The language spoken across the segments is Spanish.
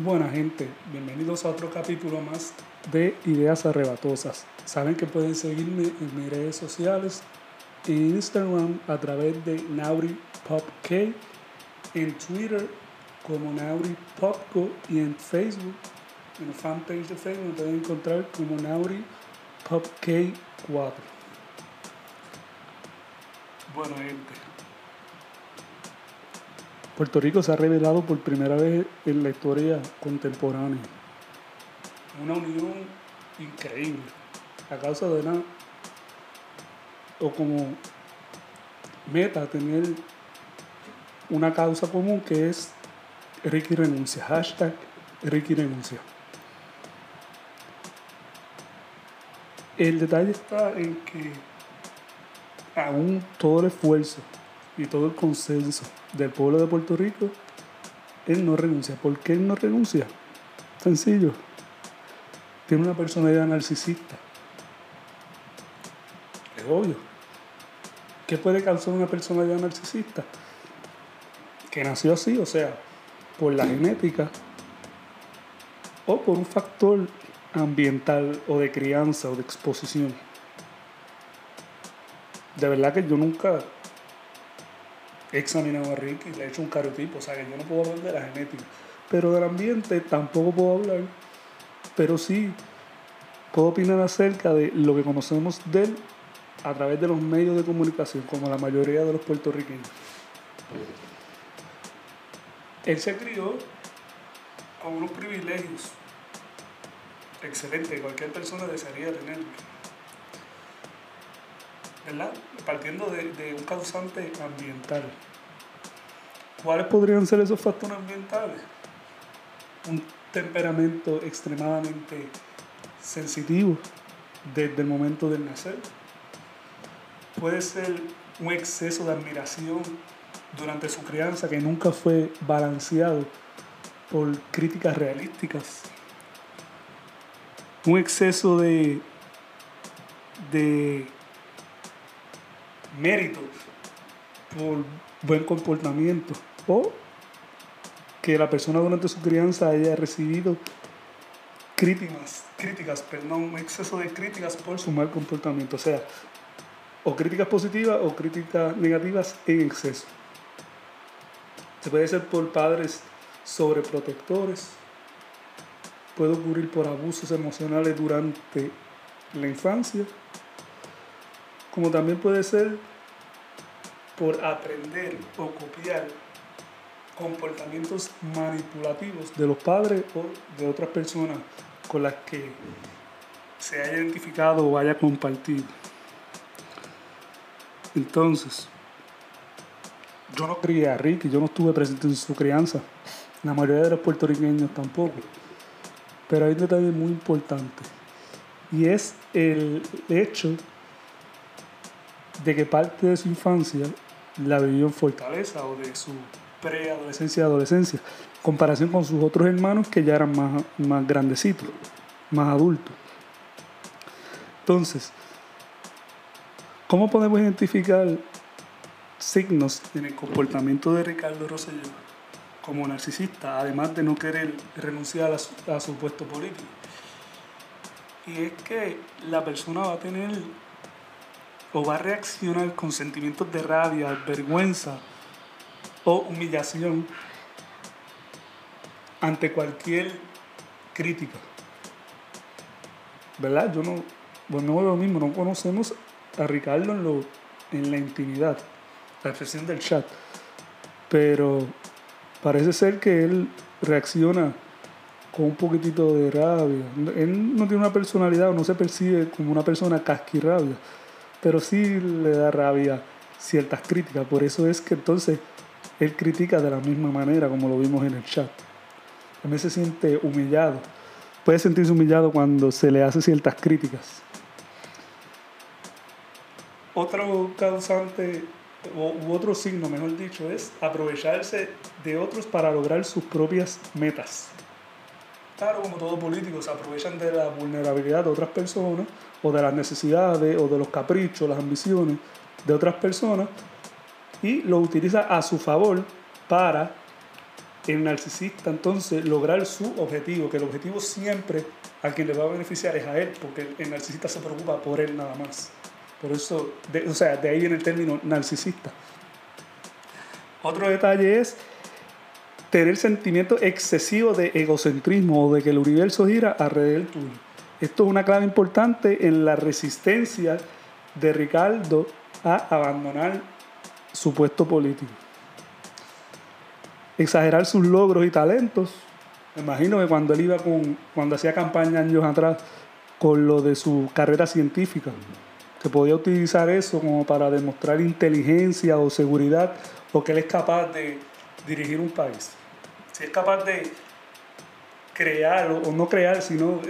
Buena gente, bienvenidos a otro capítulo más de Ideas Arrebatosas. Saben que pueden seguirme en mis redes sociales, en Instagram a través de NauriPopK, en Twitter como NauriPopco y en Facebook, en la fanpage de Facebook me pueden encontrar como NauriPopK4. Bueno gente, Puerto Rico se ha revelado por primera vez en la historia contemporánea. Una unión increíble a causa de una, o como meta tener una causa común que es Ricky renuncia, hashtag Ricky renuncia. El detalle está en que aún todo el esfuerzo y todo el consenso del pueblo de Puerto Rico, él no renuncia. ¿Por qué él no renuncia? Sencillo. Tiene una personalidad narcisista. Es obvio. ¿Qué puede causar una personalidad narcisista? Que nació así, o sea, por la genética o por un factor ambiental o de crianza o de exposición. De verdad que yo nunca he examinado a Ricky, le he hecho un cariotipo, o sea que yo no puedo hablar de la genética, pero del ambiente tampoco puedo hablar, pero sí puedo opinar acerca de lo que conocemos de él a través de los medios de comunicación, como la mayoría de los puertorriqueños. Él se crió con unos privilegios excelentes, cualquier persona desearía tenerlos Partiendo de, un causante ambiental. ¿Cuáles podrían ser esos factores ambientales? Un temperamento extremadamente sensitivo desde el momento del nacer. Puede ser un exceso de admiración durante su crianza que nunca fue balanceado por críticas realísticas. Un exceso de, de méritos por buen comportamiento o que la persona durante su crianza haya recibido críticas, críticas, perdón, un exceso de críticas por su mal comportamiento, o sea, o críticas positivas o críticas negativas en exceso. Se puede ser por padres sobreprotectores, puede ocurrir por abusos emocionales durante la infancia, como también puede ser por aprender o copiar comportamientos manipulativos de los padres o de otras personas con las que se haya identificado o haya compartido. Entonces, yo no crié a Ricky, yo no estuve presente en su crianza, la mayoría de los puertorriqueños tampoco, pero hay un detalle muy importante y es el hecho de que parte de su infancia la vivió en Fortaleza o de su preadolescencia y adolescencia, en comparación con sus otros hermanos que ya eran más, más grandecitos, más adultos. Entonces, ¿cómo podemos identificar signos en el comportamiento de Ricardo Rosselló como narcisista, además de no querer renunciar a su, a su puesto político? Y es que la persona va a tener o va a reaccionar con sentimientos de rabia, vergüenza o humillación ante cualquier crítica. ¿Verdad? Yo no, bueno, lo mismo, no conocemos a Ricardo en, lo, en la intimidad, la expresión del chat, pero parece ser que él reacciona con un poquitito de rabia. Él no tiene una personalidad o no se percibe como una persona casquirrabia pero sí le da rabia ciertas críticas. Por eso es que entonces él critica de la misma manera como lo vimos en el chat. También se siente humillado. Puede sentirse humillado cuando se le hace ciertas críticas. Otro causante u otro signo, mejor dicho, es aprovecharse de otros para lograr sus propias metas. Claro, como todo político, se aprovechan de la vulnerabilidad de otras personas o de las necesidades o de los caprichos, las ambiciones de otras personas y lo utiliza a su favor para el narcisista entonces lograr su objetivo, que el objetivo siempre a quien le va a beneficiar es a él, porque el narcisista se preocupa por él nada más. Por eso, o sea, de ahí viene el término narcisista. Otro detalle es tener sentimiento excesivo de egocentrismo o de que el universo gira alrededor tuyo. Esto es una clave importante en la resistencia de Ricardo a abandonar su puesto político. Exagerar sus logros y talentos. Me imagino que cuando él iba con, cuando hacía campaña años atrás con lo de su carrera científica, que podía utilizar eso como para demostrar inteligencia o seguridad o que él es capaz de dirigir un país. Si es capaz de crear o, no crear, sino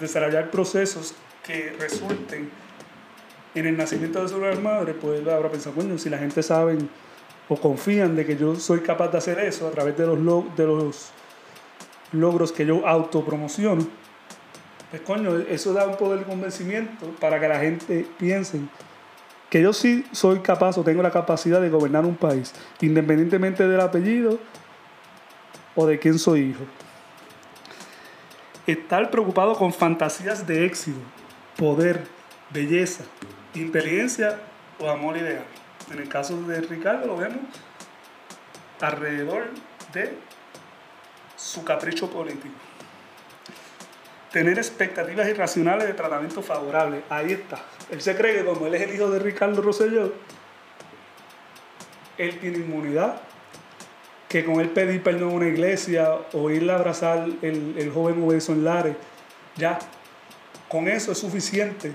desarrollar procesos que resulten en el nacimiento de su madre, pues él habrá pensado, si la gente sabe o confían de que yo soy capaz de hacer eso a través de los, de los logros que yo autopromociono, pues coño, eso da un poder de convencimiento para que la gente piense que yo sí soy capaz o tengo la capacidad de gobernar un país, independientemente del apellido o de quién soy hijo. Estar preocupado con fantasías de éxito, poder, belleza, inteligencia o amor ideal. En el caso de Ricardo lo vemos alrededor de su capricho político. Tener expectativas irracionales de tratamiento favorable. Ahí está. Él se cree que como él es el hijo de Ricardo Rosselló, él tiene inmunidad, que con él pedir perdón a una iglesia o irle a abrazar el, el joven en Lares, ya, con eso es suficiente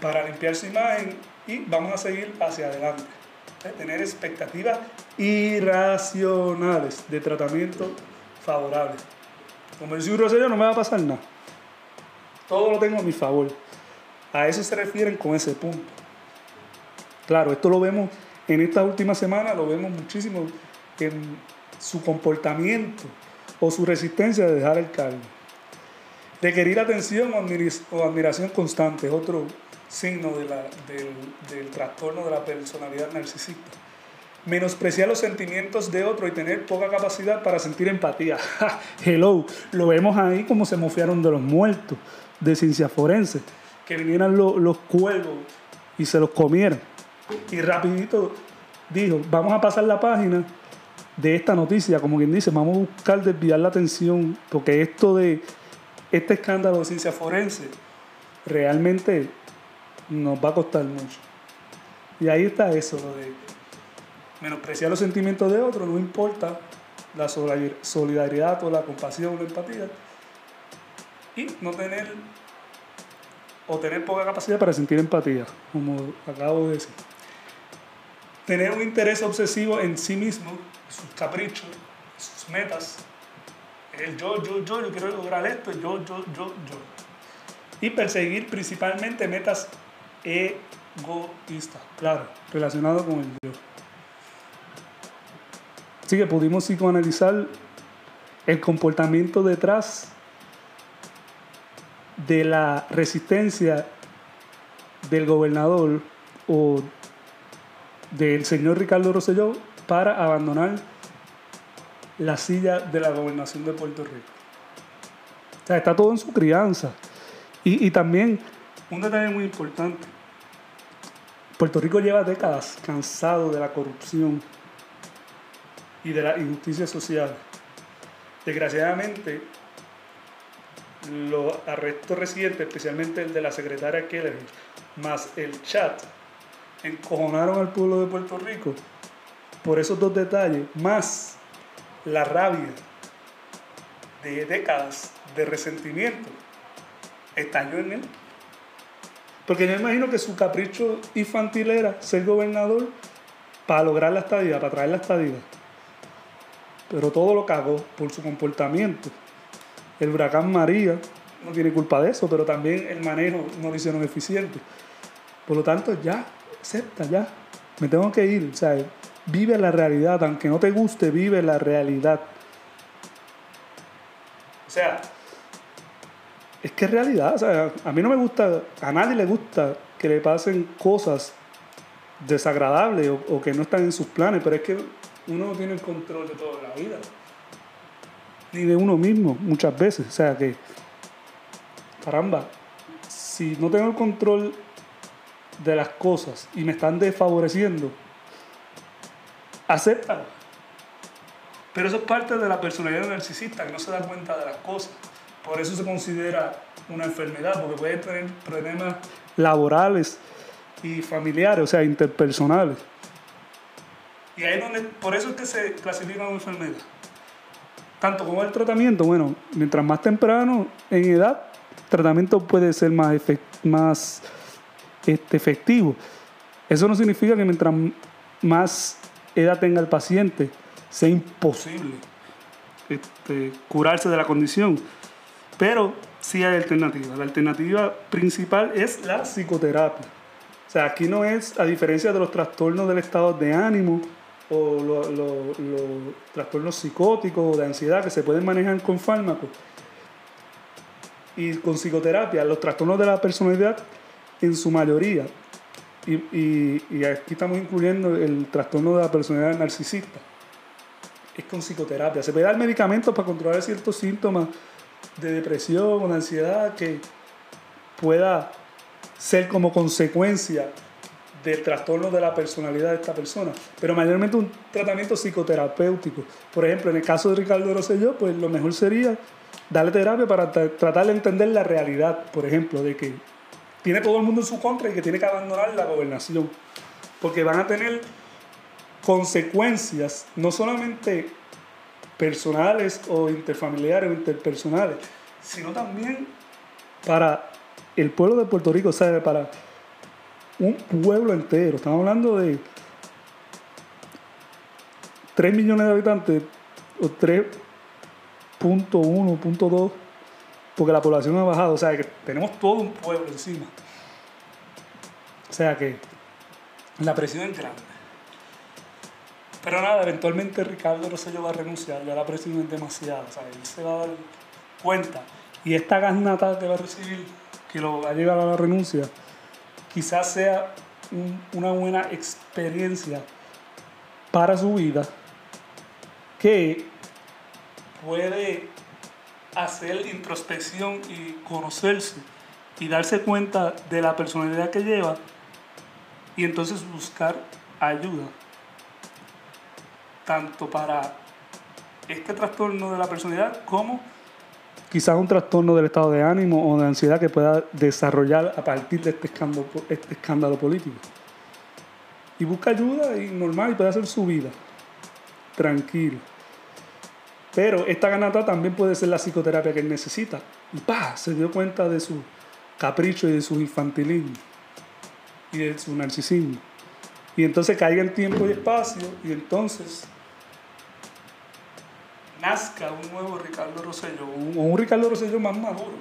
para limpiar su imagen y vamos a seguir hacia adelante. Tener expectativas irracionales de tratamiento favorable. Como el Rosselló no me va a pasar nada. Todo lo tengo a mi favor. A eso se refieren con ese punto. Claro, esto lo vemos en esta última semana, lo vemos muchísimo su comportamiento o su resistencia de dejar el cargo. Requerir atención o admiración constante es otro signo del, del trastorno de la personalidad narcisista. Menospreciar los sentimientos de otro y tener poca capacidad para sentir empatía. Hello, lo vemos ahí como se mofiaron de los muertos de ciencia forense que vinieran los, cuervos y se los comieran. Y rapidito dijo, vamos a pasar la página de esta noticia, como quien dice, vamos a buscar desviar la atención, porque esto de este escándalo de ciencia forense realmente nos va a costar mucho. Y ahí está eso, lo de menospreciar los sentimientos de otro, no importa la solidaridad o la compasión o la empatía, y no tener o tener poca capacidad para sentir empatía, como acabo de decir. Tener un interés obsesivo en sí mismo, sus caprichos, sus metas. El yo, yo, yo, yo quiero lograr esto, yo, yo, yo, yo. Y perseguir principalmente metas egoístas, claro, relacionado con el yo. Así que pudimos psicoanalizar el comportamiento detrás de la resistencia del gobernador o del señor Ricardo Rosselló para abandonar la silla de la gobernación de Puerto Rico. O sea, está todo en su crianza. Y, y también, un detalle muy importante, Puerto Rico lleva décadas cansado de la corrupción y de la injusticia social. Desgraciadamente, los arrestos recientes, especialmente el de la secretaria Keller, más el chat, encojonaron al pueblo de Puerto Rico por esos dos detalles, más la rabia de décadas de resentimiento, estalló en él. Porque yo imagino que su capricho infantil era ser gobernador para lograr la estadía, para traer la estadía. Pero todo lo cagó por su comportamiento el huracán María no tiene culpa de eso, pero también el manejo no lo hicieron eficiente. Por lo tanto, ya, acepta, ya. Me tengo que ir. O sea, vive la realidad. Aunque no te guste, vive la realidad. O sea, es que es realidad. O sea, a mí no me gusta, a nadie le gusta que le pasen cosas desagradables o, que no están en sus planes, pero es que uno no tiene el control de toda la vida. Ni de uno mismo, muchas veces. O sea que, caramba, si no tengo el control de las cosas y me están desfavoreciendo, acéptalo. Pero eso es parte de la personalidad narcisista, que no se da cuenta de las cosas. Por eso se considera una enfermedad, porque puede tener problemas laborales y familiares, o sea, interpersonales. Y ahí donde, por eso es que se clasifica como enfermedad. Tanto como el tratamiento, bueno, mientras más temprano en edad, el tratamiento puede ser más, más este, efectivo. Eso no significa que mientras más edad tenga el paciente, sea imposible este, curarse de la condición. Pero sí hay alternativas. La alternativa principal es la psicoterapia. O sea, aquí no es, a diferencia de los trastornos del estado de ánimo o los, trastornos psicóticos o de ansiedad que se pueden manejar con fármacos y con psicoterapia, los trastornos de la personalidad en su mayoría, y, aquí estamos incluyendo el trastorno de la personalidad narcisista, es con psicoterapia. Se puede dar medicamentos para controlar ciertos síntomas de depresión o de ansiedad que pueda ser como consecuencia del trastorno de la personalidad de esta persona, pero mayormente un tratamiento psicoterapéutico. Por ejemplo, en el caso de Ricardo Rosselló, pues lo mejor sería darle terapia para tratar de entender la realidad, por ejemplo, de que tiene todo el mundo en su contra y que tiene que abandonar la gobernación, porque van a tener consecuencias no solamente personales o interfamiliares o interpersonales, sino también para el pueblo de Puerto Rico, o sea, para un pueblo entero. Estamos hablando de 3 millones de habitantes o 3.1, 2, porque la población ha bajado, o sea, que tenemos todo un pueblo encima. O sea que la presión es grande. Pero nada, eventualmente Ricardo Rosselló va a renunciar, ya la presión es demasiado, o sea, él se va a dar cuenta. Y esta gasnata que va a recibir, que lo va a llevar a la renuncia, quizás sea una buena experiencia para su vida que puede hacer introspección y conocerse y darse cuenta de la personalidad que lleva y entonces buscar ayuda tanto para este trastorno de la personalidad como quizás un trastorno del estado de ánimo o de ansiedad que pueda desarrollar a partir de este escándalo, este escándalo político. Y busca ayuda y normal y puede hacer su vida tranquilo. Pero esta ganata también puede ser la psicoterapia que él necesita. Y pa, se dio cuenta de su capricho y de su infantilismo y de su narcisismo. Y entonces caiga en tiempo y espacio y entonces nazca un nuevo Ricardo Rosselló, o un, Ricardo Rosselló más maduro,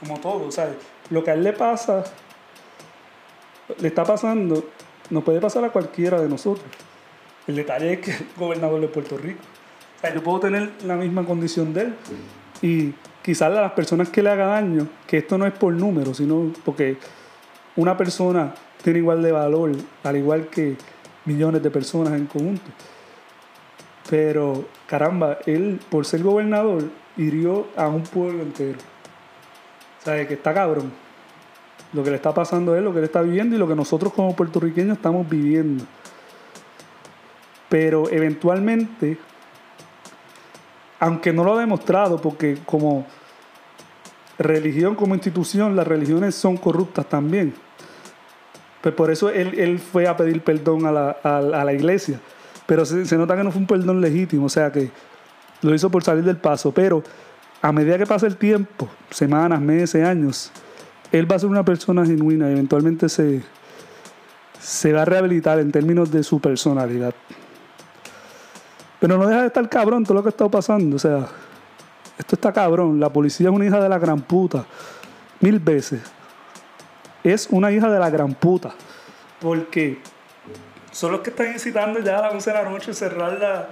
como todo, ¿sabes? Lo que a él le pasa, le está pasando, nos puede pasar a cualquiera de nosotros. El detalle es que es gobernador de Puerto Rico. Yo puedo tener la misma condición de él y quizás a las personas que le haga daño, que esto no es por número, sino porque una persona tiene igual de valor, al igual que millones de personas en conjunto. Pero, caramba, él, por ser gobernador, hirió a un pueblo entero. O sea, que está cabrón. Lo que le está pasando a él, lo que él está viviendo y lo que nosotros como puertorriqueños estamos viviendo. Pero eventualmente, aunque no lo ha demostrado, porque como religión, como institución, las religiones son corruptas también. Pues por eso él, fue a pedir perdón a la, iglesia pero se, nota que no fue un perdón legítimo, o sea que lo hizo por salir del paso. Pero a medida que pasa el tiempo, semanas, meses, años, él va a ser una persona genuina y eventualmente se va a rehabilitar en términos de su personalidad. Pero no deja de estar cabrón todo lo que estado pasando. O sea, esto está cabrón. La policía es una hija de la gran puta. Mil veces. Es una hija de la gran puta. Porque son los que están incitando ya a las 11 de la noche cerrar la,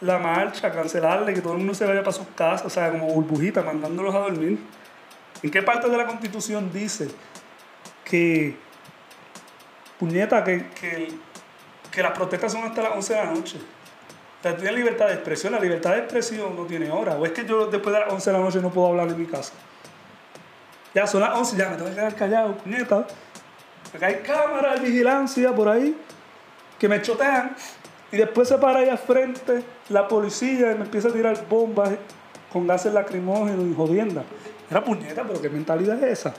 la marcha, cancelarle, que todo el mundo se vaya para sus casas, o sea, como burbujita, mandándolos a dormir. ¿En qué parte de la Constitución dice que, puñeta, que, que las protestas son hasta las 11 de la noche. Sea, tienes libertad de expresión, la libertad de expresión no tiene hora. O es que yo después de las 11 de la noche no puedo hablar en mi casa. Ya son las 11, ya me tengo que quedar callado, puñeta. Acá hay cámaras, vigilancia por ahí que me chotean. Y después se para ahí al frente la policía y me empieza a tirar bombas con gases lacrimógenos y jodienda. Era puñeta, pero ¿qué mentalidad es esa?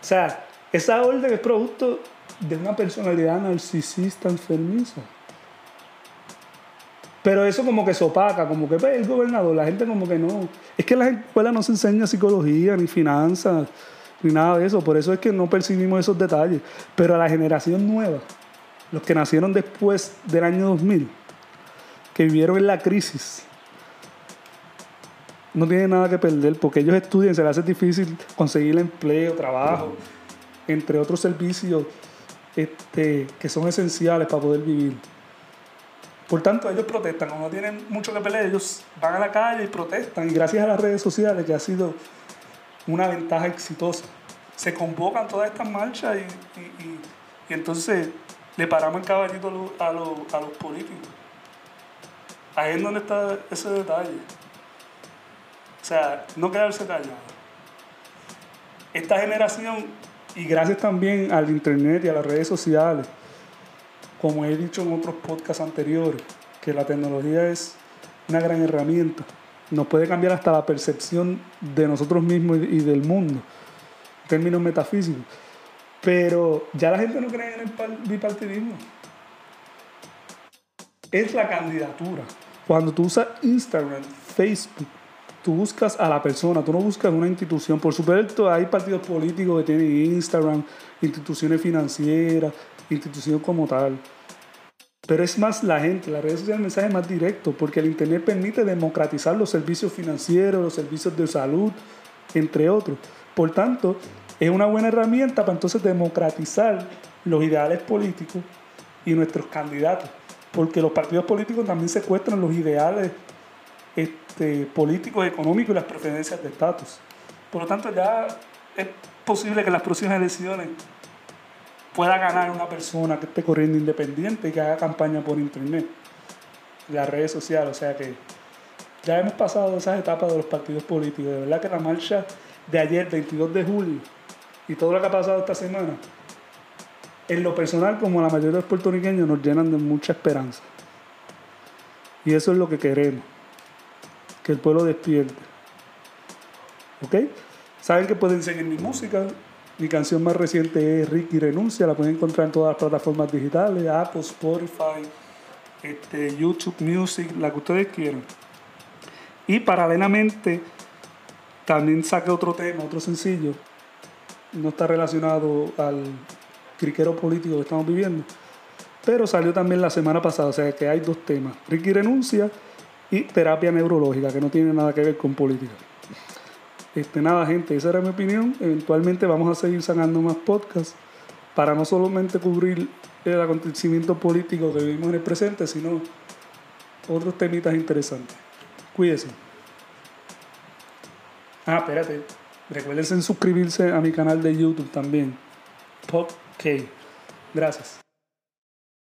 O sea, esa orden es producto de una personalidad narcisista enfermiza. Pero eso como que se opaca, como que ve el gobernador, la gente como que no. Es que en las escuelas no se enseña psicología, ni finanzas, ni nada de eso. Por eso es que no percibimos esos detalles. Pero a la generación nueva, los que nacieron después del año 2000, que vivieron en la crisis, no tienen nada que perder porque ellos estudian, se les hace difícil conseguir empleo, trabajo, entre otros servicios este, que son esenciales para poder vivir. Por tanto, ellos protestan, cuando no tienen mucho que pelear, ellos van a la calle y protestan. Y gracias a las redes sociales, que ha sido una ventaja exitosa, se convocan todas estas marchas y, entonces le paramos el caballito a, a los políticos. Ahí es donde está ese detalle. O sea, no quedarse callado. Esta generación, y gracias también al Internet y a las redes sociales, como he dicho en otros podcasts anteriores, que la tecnología es una gran herramienta. Nos puede cambiar hasta la percepción de nosotros mismos y del mundo, en términos metafísicos. Pero ya la gente no cree en el bipartidismo. Es la candidatura. Cuando tú usas Instagram, Facebook, tú buscas a la persona, tú no buscas una institución. Por supuesto, hay partidos políticos que tienen Instagram, instituciones financieras, institución como tal. Pero es más la gente, las redes sociales, el mensaje más directo, porque el Internet permite democratizar los servicios financieros, los servicios de salud, entre otros. Por tanto, es una buena herramienta para entonces democratizar los ideales políticos y nuestros candidatos, porque los partidos políticos también secuestran los ideales este, políticos, económicos y las preferencias de estatus. Por lo tanto, ya es posible que las próximas elecciones pueda ganar una persona que esté corriendo independiente y que haga campaña por internet, las redes sociales. O sea que ya hemos pasado esas etapas de los partidos políticos. De verdad que la marcha de ayer, 22 de julio, y todo lo que ha pasado esta semana, en lo personal, como la mayoría de los puertorriqueños, nos llenan de mucha esperanza. Y eso es lo que queremos, que el pueblo despierte. ¿Ok? Saben que pueden seguir mi música, mi canción más reciente es Ricky Renuncia, la pueden encontrar en todas las plataformas digitales, Apple, Spotify, este, YouTube Music, la que ustedes quieran. Y paralelamente también saqué otro tema, otro sencillo, no está relacionado al criquero político que estamos viviendo, pero salió también la semana pasada, o sea que hay dos temas, Ricky Renuncia y terapia neurológica, que no tiene nada que ver con política. Este, nada, gente, esa era mi opinión. Eventualmente vamos a seguir sacando más podcasts para no solamente cubrir el acontecimiento político que vivimos en el presente, sino otros temitas interesantes. Cuídense. Ah, espérate. Recuerden suscribirse a mi canal de YouTube también. Pop Gracias.